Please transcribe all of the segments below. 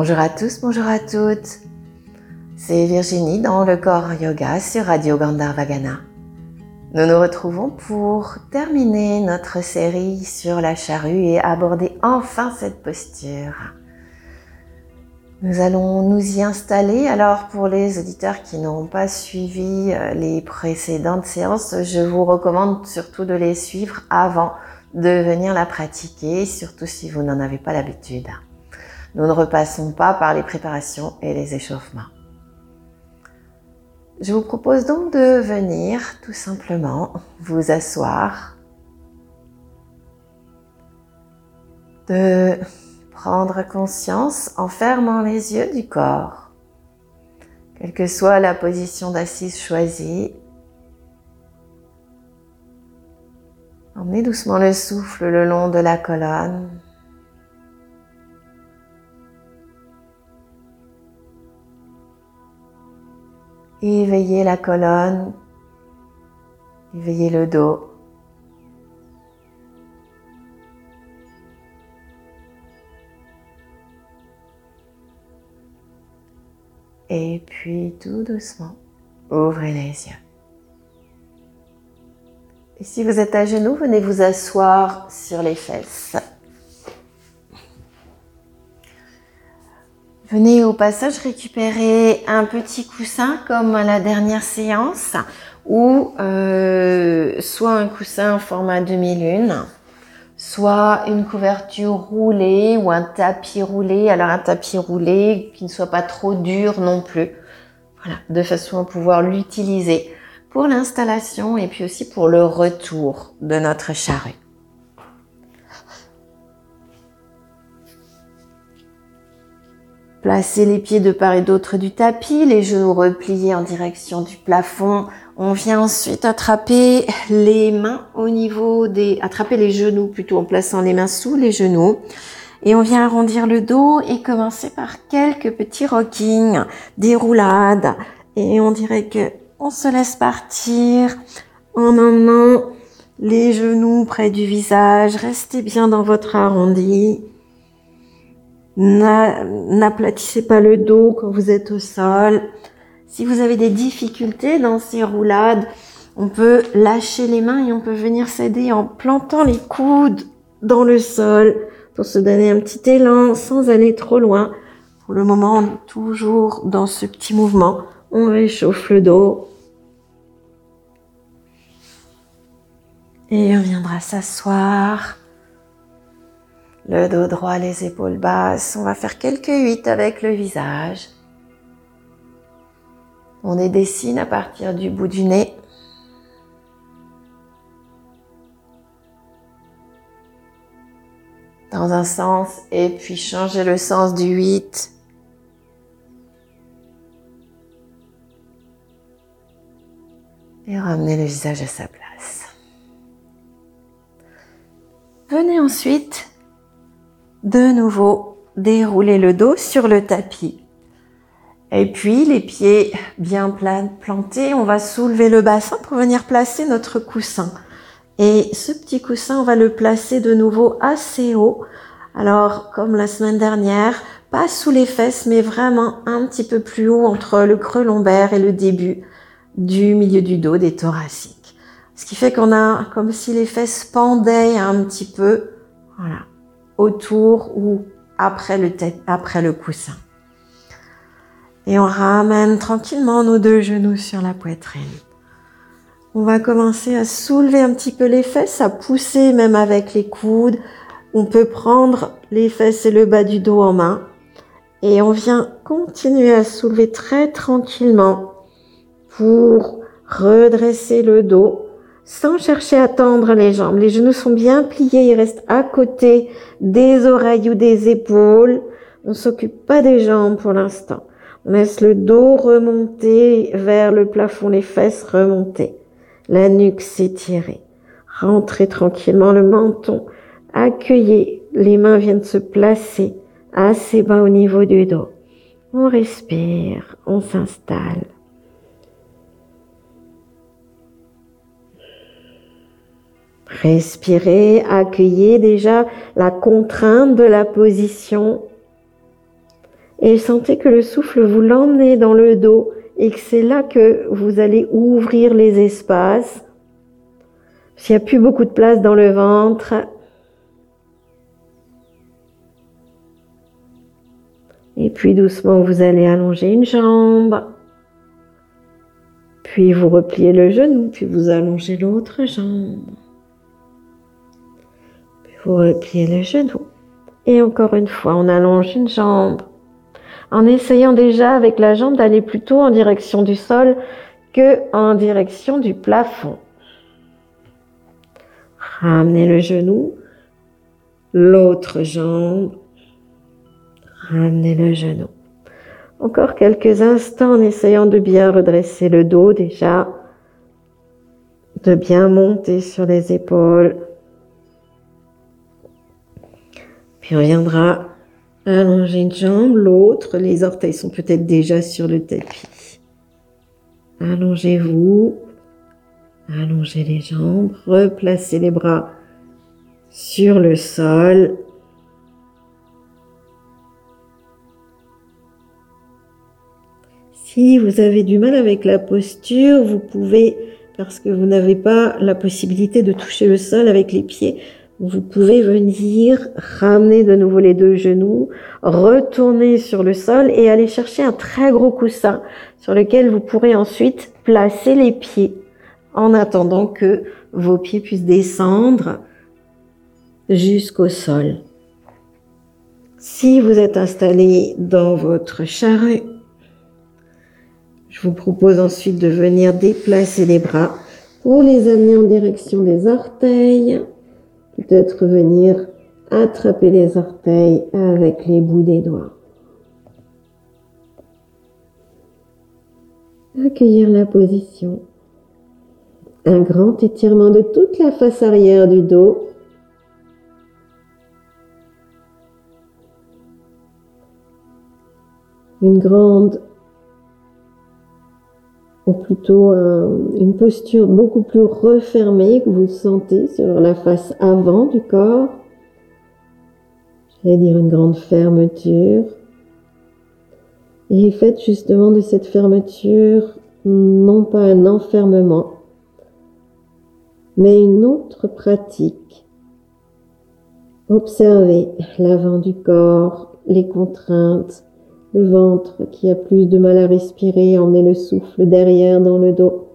Bonjour à tous, bonjour à toutes. C'est Virginie dans le corps yoga sur Radio Gandharvagana. Nous nous retrouvons pour terminer notre série sur la charrue et aborder enfin cette posture. Nous allons nous y installer. Alors pour les auditeurs qui n'ont pas suivi euh, les précédentes séances, je vous recommande surtout de les suivre avant de venir la pratiquer, surtout si vous n'en avez pas l'habitude. Nous ne repassons pas par les préparations et les échauffements. Je vous propose donc de venir tout simplement vous asseoir, de prendre conscience en fermant les yeux du corps, quelle que soit la position d'assise choisie. Emmenez doucement le souffle le long de la colonne. Éveillez la colonne, éveillez le dos. Et puis tout doucement, ouvrez les yeux. Et si vous êtes à genoux, venez vous asseoir sur les fesses. Venez au passage récupérer un petit coussin comme à la dernière séance ou euh, soit un coussin en format demi-lune, soit une couverture roulée ou un tapis roulé. Alors un tapis roulé qui ne soit pas trop dur non plus. Voilà, de façon à pouvoir l'utiliser pour l'installation et puis aussi pour le retour de notre charrue. Placez les pieds de part et d'autre du tapis, les genoux repliés en direction du plafond. On vient ensuite attraper les mains au niveau des, attraper les genoux plutôt en plaçant les mains sous les genoux. Et on vient arrondir le dos et commencer par quelques petits rockings, des roulades. Et on dirait que on se laisse partir en emmenant les genoux près du visage. Restez bien dans votre arrondi. N'aplatissez pas le dos quand vous êtes au sol. Si vous avez des difficultés dans ces roulades, on peut lâcher les mains et on peut venir s'aider en plantant les coudes dans le sol pour se donner un petit élan sans aller trop loin. Pour le moment, toujours dans ce petit mouvement, on réchauffe le dos. Et on viendra s'asseoir le dos droit, les épaules basses. On va faire quelques huit avec le visage. On les dessine à partir du bout du nez. Dans un sens et puis changer le sens du 8. Et ramener le visage à sa place. Venez ensuite de nouveau dérouler le dos sur le tapis. Et puis les pieds bien plantés, on va soulever le bassin pour venir placer notre coussin. Et ce petit coussin, on va le placer de nouveau assez haut. Alors, comme la semaine dernière, pas sous les fesses, mais vraiment un petit peu plus haut entre le creux lombaire et le début du milieu du dos des thoraciques. Ce qui fait qu'on a comme si les fesses pendaient un petit peu. Voilà autour ou après le, coussin. Et on ramène tranquillement nos deux genoux sur la poitrine. On va commencer à soulever un petit peu les fesses, à pousser même avec les coudes. On peut prendre les fesses et le bas du dos en main. Et on vient continuer à soulever très tranquillement pour redresser le dos sans chercher à tendre les jambes. Les genoux sont bien pliés, ils restent à côté des oreilles ou des épaules. On s'occupe pas des jambes pour l'instant. On laisse le dos remonter vers le plafond, les fesses remonter, la nuque s'étirer. Rentrez tranquillement le menton, accueillez, les mains viennent se placer assez bas au niveau du dos. On respire, on s'installe. Respirez, accueillez déjà la contrainte de la position Et sentez que le souffle vous l'emmenez dans le dos et que c'est là que vous allez ouvrir les espaces. S'il n'y a plus beaucoup de place dans le ventre, Et puis doucement, vous allez allonger une jambe. Puis vous repliez le genou, puis vous allongez l'autre jambe. Vous repliez le genou. Et encore une fois, on allonge une jambe. En essayant déjà avec la jambe d'aller plutôt en direction du sol que en direction du plafond. Ramenez le genou, l'autre jambe, Ramenez le genou. Encore quelques instants en essayant de bien redresser le dos déjà, de bien monter sur les épaules. Puis on viendra allonger une jambe, l'autre, les orteils sont peut-être déjà sur le tapis. Allongez-vous, allongez les jambes, replacez les bras sur le sol Si vous avez du mal avec la posture, vous pouvez, parce que vous n'avez pas la possibilité de toucher le sol avec les pieds, vous pouvez venir ramener de nouveau les deux genoux, retourner sur le sol et aller chercher un très gros coussin sur lequel vous pourrez ensuite placer les pieds en attendant que vos pieds puissent descendre jusqu'au sol. Si vous êtes installé dans votre charrue, je vous propose ensuite de venir déplacer les bras pour les amener en direction des orteils. Peut-être venir attraper les orteils avec les bouts des doigts. Accueillir la position. Un grand étirement de toute la face arrière du dos. Une grande plutôt une posture beaucoup plus refermée que vous sentez sur la face avant du corps. J'allais dire une grande fermeture. Et faites justement de cette fermeture non pas un enfermement, mais une autre pratique. Observez l'avant du corps, les contraintes, ventre qui a plus de mal à respirer, emmenez le souffle derrière dans le dos.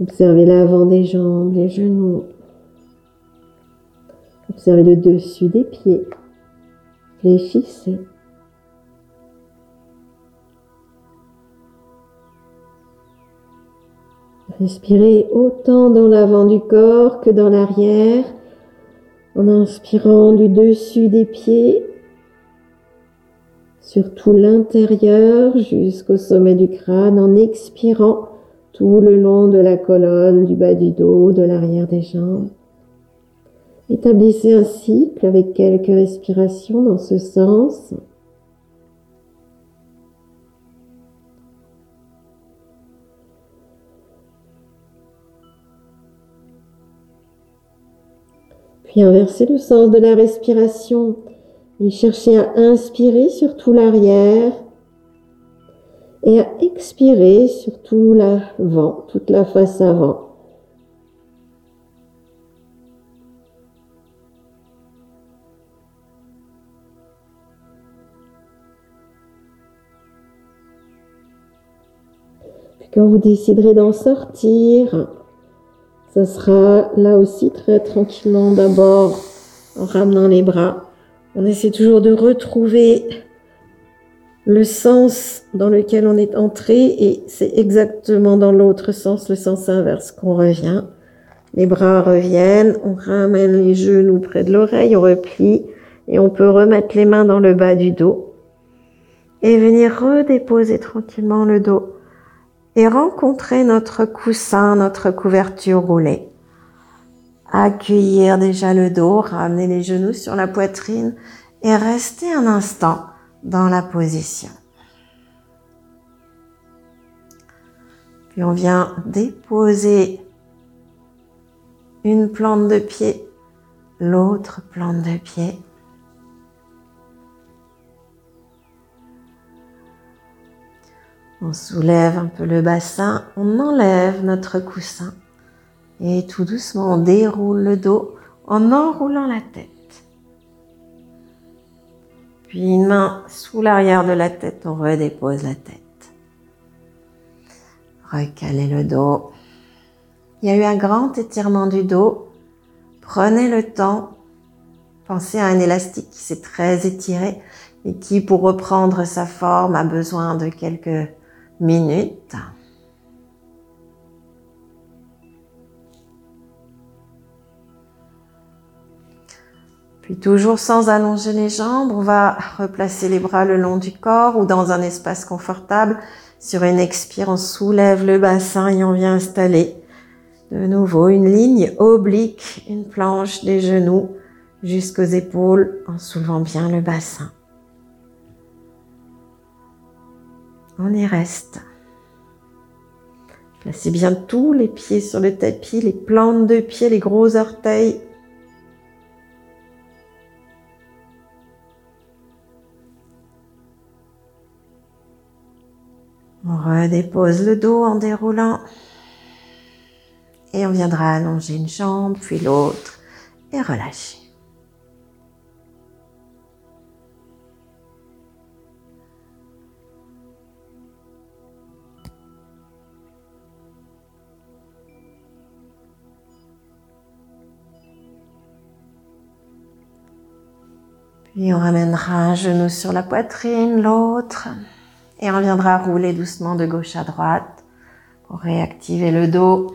Observez l'avant des jambes, les genoux. Observez le dessus des pieds. Réfléchissez. Respirez autant dans l'avant du corps que dans l'arrière en inspirant du dessus des pieds sur tout l'intérieur jusqu'au sommet du crâne en expirant tout le long de la colonne, du bas du dos, de l'arrière des jambes. Établissez un cycle avec quelques respirations dans ce sens. Puis inversez le sens de la respiration et cherchez à inspirer sur tout l'arrière et à expirer sur tout l'avant, toute la face avant. Quand vous déciderez d'en sortir, ça sera là aussi très tranquillement d'abord en ramenant les bras on essaie toujours de retrouver le sens dans lequel on est entré et c'est exactement dans l'autre sens, le sens inverse qu'on revient. Les bras reviennent, on ramène les genoux près de l'oreille, on replie et on peut remettre les mains dans le bas du dos et venir redéposer tranquillement le dos et rencontrer notre coussin, notre couverture roulée Accueillir déjà le dos, ramener les genoux sur la poitrine et rester un instant dans la position. Puis on vient déposer une plante de pied, l'autre plante de pied. On soulève un peu le bassin, on enlève notre coussin et tout doucement on déroule le dos en enroulant la tête. Puis une main sous l'arrière de la tête, on redépose la tête. Recalez le dos. Il y a eu un grand étirement du dos. Prenez le temps. Pensez à un élastique qui s'est très étiré et qui, pour reprendre sa forme, a besoin de quelques minutes. Puis toujours sans allonger les jambes, on va replacer les bras le long du corps ou dans un espace confortable. Sur une expire, on soulève le bassin et on vient installer de nouveau une ligne oblique, une planche des genoux jusqu'aux épaules en soulevant bien le bassin. On y reste. Placez bien tous les pieds sur le tapis, les plantes de pieds, les gros orteils. Redépose le dos en déroulant. Et on viendra allonger une jambe, puis l'autre, et relâcher. Puis on ramènera un genou sur la poitrine, l'autre. Et on viendra rouler doucement de gauche à droite pour réactiver le dos.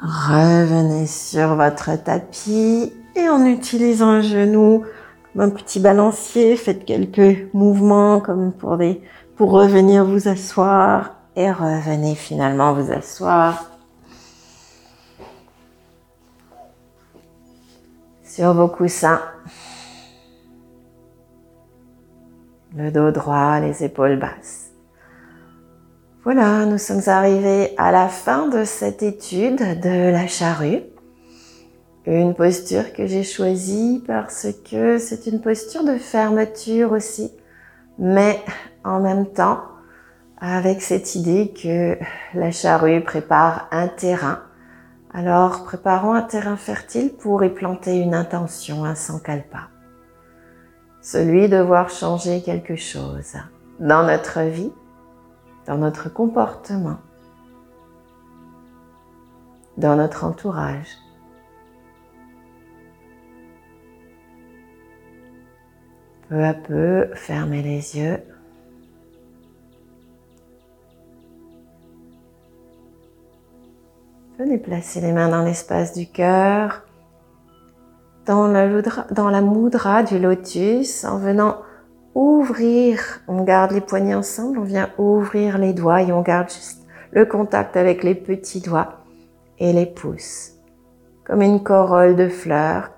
Revenez sur votre tapis et en utilisant un genou un petit balancier, faites quelques mouvements comme pour des, pour revenir vous asseoir et revenez finalement vous asseoir sur vos coussins. Le dos droit, les épaules basses. Voilà, nous sommes arrivés à la fin de cette étude de la charrue. Une posture que j'ai choisie parce que c'est une posture de fermeture aussi, mais en même temps avec cette idée que la charrue prépare un terrain. Alors préparons un terrain fertile pour y planter une intention, un sankalpa. Celui de voir changer quelque chose dans notre vie, dans notre comportement, dans notre entourage. Peu à peu, fermez les yeux. Venez placer les mains dans l'espace du cœur, dans la, dans la moudra du lotus, en venant ouvrir, on garde les poignets ensemble, on vient ouvrir les doigts et on garde juste le contact avec les petits doigts et les pouces, comme une corolle de fleurs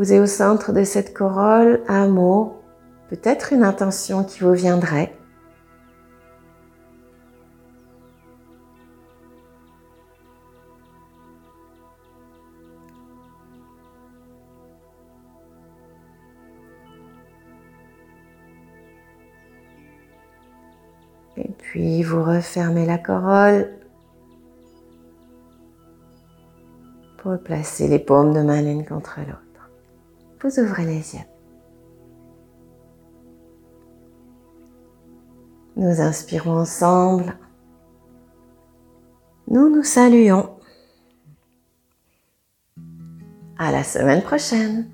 Posez au centre de cette corolle un mot, peut-être une intention qui vous viendrait. Et puis vous refermez la corolle pour placer les paumes de main l'une contre l'autre vous ouvrez les yeux. Nous inspirons ensemble. Nous nous saluons. À la semaine prochaine.